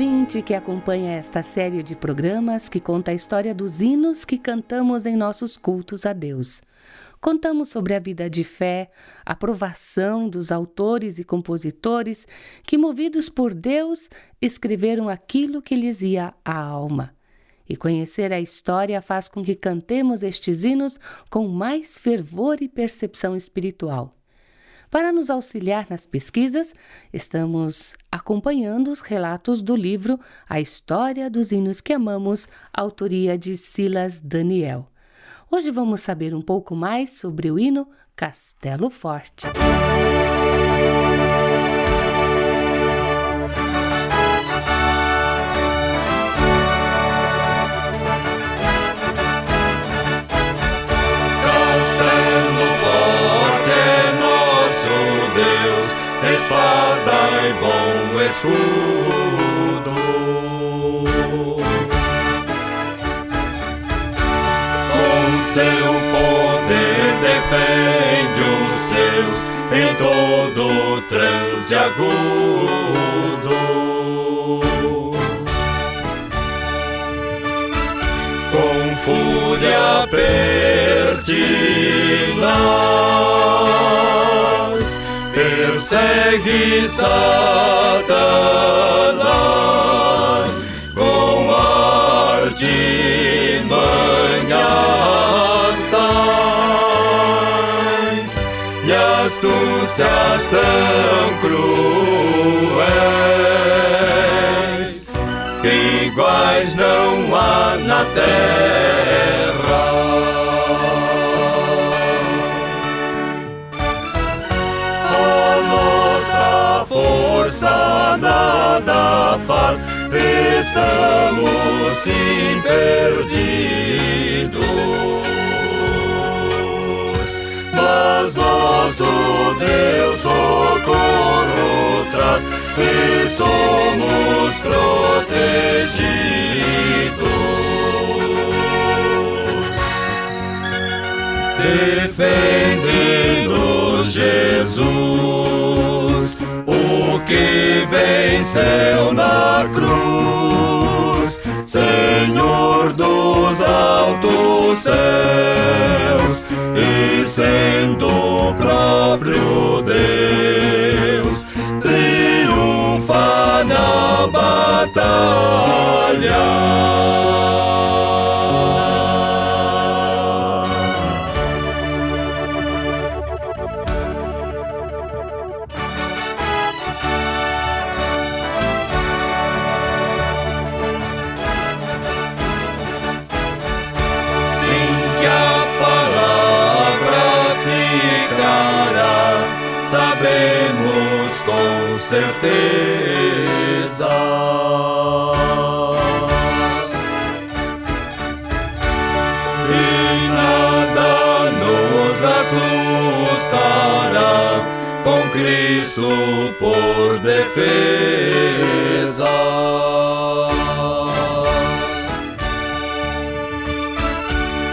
Ouvinte que acompanha esta série de programas que conta a história dos hinos que cantamos em nossos cultos a Deus. Contamos sobre a vida de fé, a provação dos autores e compositores que, movidos por Deus, escreveram aquilo que lhes ia à alma. E conhecer a história faz com que cantemos estes hinos com mais fervor e percepção espiritual. Para nos auxiliar nas pesquisas, estamos acompanhando os relatos do livro A História dos Hinos que Amamos, autoria de Silas Daniel. Hoje vamos saber um pouco mais sobre o hino Castelo Forte. Castelo transe agudo. Com fúria pertinaz persegue Satanás com artimanhas astúcias tão cruéis iguais não há na terra. A nossa força nada faz, estamos sim perdidos. Mas nosso Deus socorro traz e somos protegidos. Defende-nos, Jesus, o que venceu na cruz, Senhor dos altos céus, sabemos com certeza. E nada nos assustará com Cristo por defesa.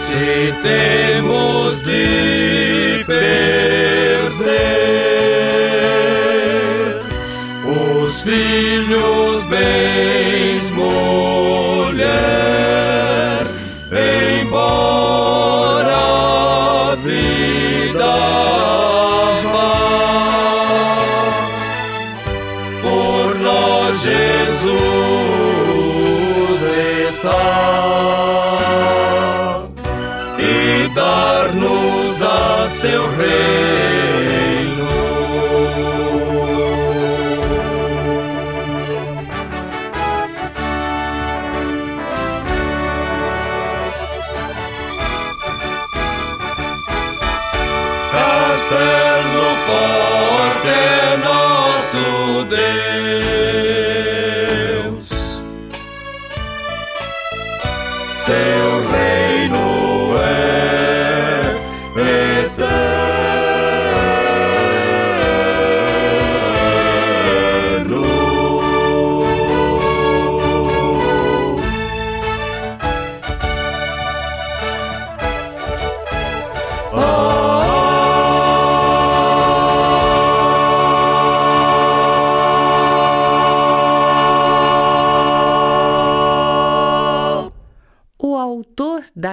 Se temos de perder filhos, bens, mulher, embora a vida vá, por nós Jesus está e dar-nos a seu reino.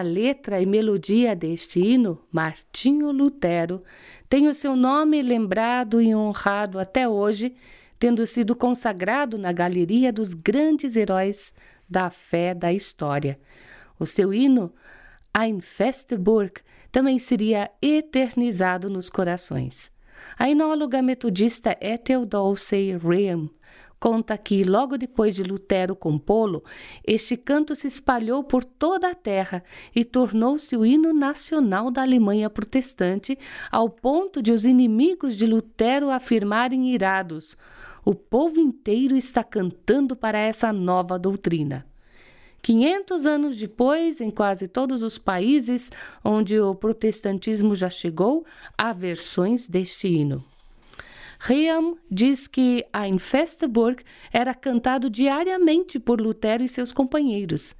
Letra e melodia deste hino, Martinho Lutero, tem o seu nome lembrado e honrado até hoje, tendo sido consagrado na galeria dos grandes heróis da fé da história. O seu hino, Ein feste Burg, também seria eternizado nos corações. A inóloga metodista Ethel Dulce Ream conta que, logo depois de Lutero compô-lo, este canto se espalhou por toda a terra e tornou-se o hino nacional da Alemanha protestante, ao ponto de os inimigos de Lutero afirmarem irados: o povo inteiro está cantando para essa nova doutrina. 500 anos depois, em quase todos os países onde o protestantismo já chegou, há versões deste hino. Riam diz que a Infesteburg era cantado diariamente por Lutero e seus companheiros.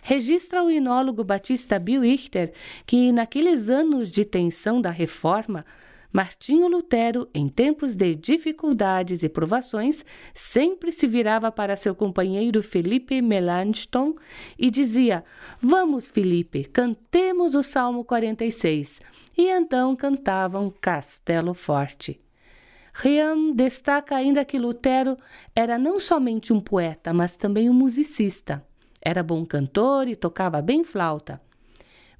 Registra o inólogo batista Bill Richter que, naqueles anos de tensão da reforma, Martinho Lutero, em tempos de dificuldades e provações, sempre se virava para seu companheiro Felipe Melanchthon e dizia: Vamos, Felipe, cantemos o Salmo 46. E então cantavam Castelo Forte. Riam destaca ainda que Lutero era não somente um poeta, mas também um musicista. Era bom cantor e tocava bem flauta.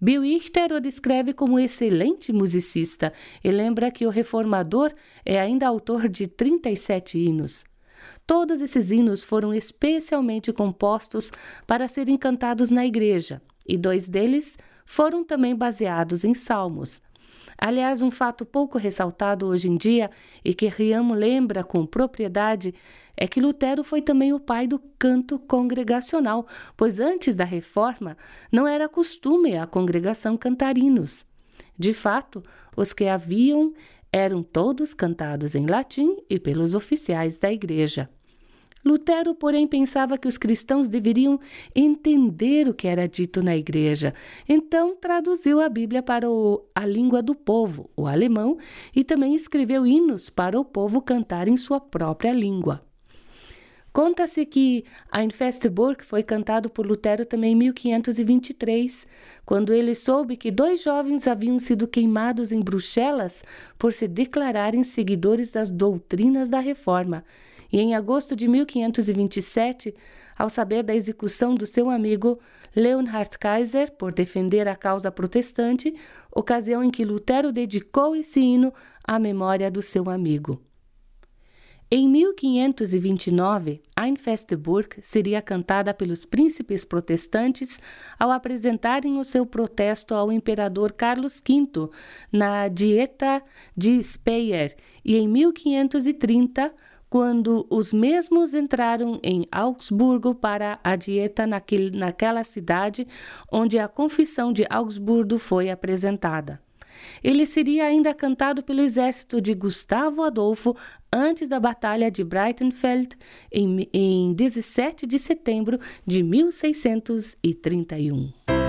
Bill Richter o descreve como excelente musicista e lembra que o reformador é ainda autor de 37 hinos. Todos esses hinos foram especialmente compostos para serem cantados na igreja, e dois deles foram também baseados em salmos. Aliás, um fato pouco ressaltado hoje em dia e que Riamo lembra com propriedade é que Lutero foi também o pai do canto congregacional, pois antes da reforma não era costume a congregação cantar hinos. De fato, os que haviam eram todos cantados em latim e pelos oficiais da igreja. Lutero, porém, pensava que os cristãos deveriam entender o que era dito na igreja. Então, traduziu a Bíblia para o, a língua do povo, o alemão, e também escreveu hinos para o povo cantar em sua própria língua. Conta-se que Ein Festburg foi cantado por Lutero também em 1523, quando ele soube que dois jovens haviam sido queimados em Bruxelas por se declararem seguidores das doutrinas da Reforma e em agosto de 1527, ao saber da execução do seu amigo Leonhard Kaiser por defender a causa protestante, ocasião em que Lutero dedicou esse hino à memória do seu amigo. Em 1529, Ein Festburg seria cantada pelos príncipes protestantes ao apresentarem o seu protesto ao imperador Carlos V na Dieta de Speyer, e em 1530 quando os mesmos entraram em Augsburgo para a dieta naquele, naquela cidade onde a Confissão de Augsburgo foi apresentada. Ele seria ainda cantado pelo exército de Gustavo Adolfo antes da Batalha de Breitenfeld em, em 17 de setembro de 1631.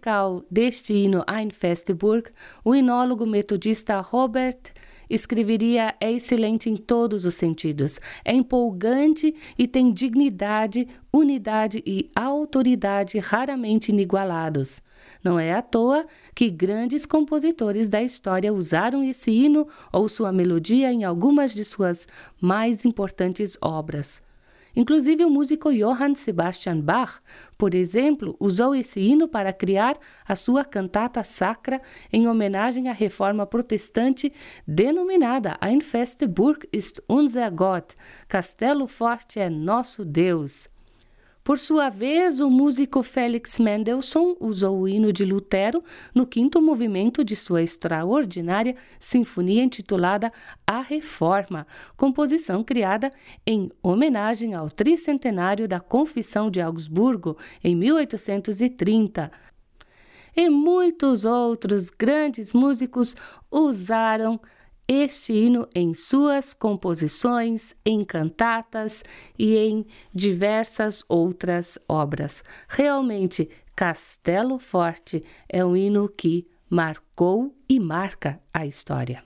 Musical deste hino Ein Festburg, o inólogo metodista Robert escreveria é excelente em todos os sentidos, é empolgante e tem dignidade, unidade e autoridade raramente inigualados. Não é à toa que grandes compositores da história usaram esse hino ou sua melodia em algumas de suas mais importantes obras. Inclusive, o músico Johann Sebastian Bach, por exemplo, usou esse hino para criar a sua cantata sacra em homenagem à reforma protestante denominada Ein feste Burg ist unser Gott, Castelo Forte é nosso Deus. Por sua vez, o músico Felix Mendelssohn usou o hino de Lutero no quinto movimento de sua extraordinária sinfonia intitulada A Reforma, composição criada em homenagem ao tricentenário da Confissão de Augsburgo em 1830. E muitos outros grandes músicos usaram este hino em suas composições, em cantatas e em diversas outras obras. Realmente, Castelo Forte é um hino que marcou e marca a história.